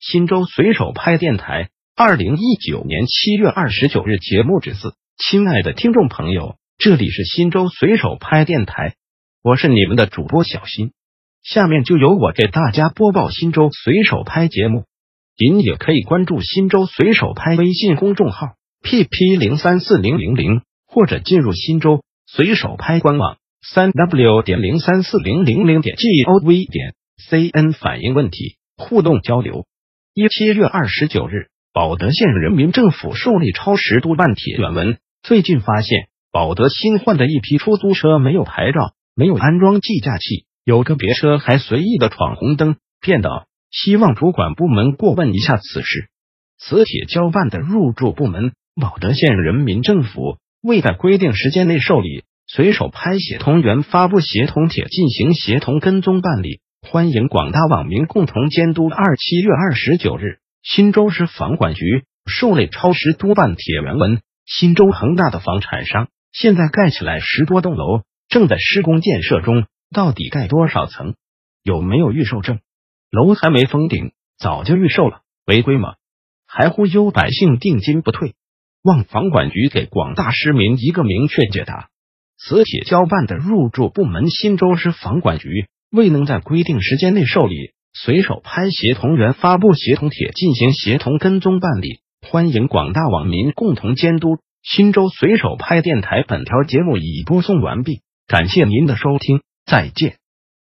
新州随手拍电台，二零一九年七月二十九日节目之四，亲爱的听众朋友，这里是新州随手拍电台，我是你们的主播小新，下面就由我给大家播报新州随手拍节目。您也可以关注新州随手拍微信公众号 pp 零三四零零零，或者进入新州随手拍官网三 w 点零三四零零零点 gov 点 cn 反映问题，互动交流。一七月二十九日，保德县人民政府受理超时督办帖。原文最近发现，保德新换的一批出租车没有牌照，没有安装计价器，有个别车还随意的闯红灯、骗道。希望主管部门过问一下此事。此帖交办的入驻部门保德县人民政府未在规定时间内受理，随手拍协同员发布协同帖进行协同跟踪办理。欢迎广大网民共同监督。二七月二十九日，新州市房管局受理超时督办帖原文。新州恒大的房产商现在盖起来十多栋楼，正在施工建设中，到底盖多少层？有没有预售证？楼还没封顶，早就预售了，违规吗？还忽悠百姓定金不退？望房管局给广大市民一个明确解答。此帖交办的入驻部门新州市房管局。未能在规定时间内受理，随手拍协同员发布协同帖进行协同跟踪办理。欢迎广大网民共同监督。新州随手拍电台本条节目已播送完毕，感谢您的收听，再见。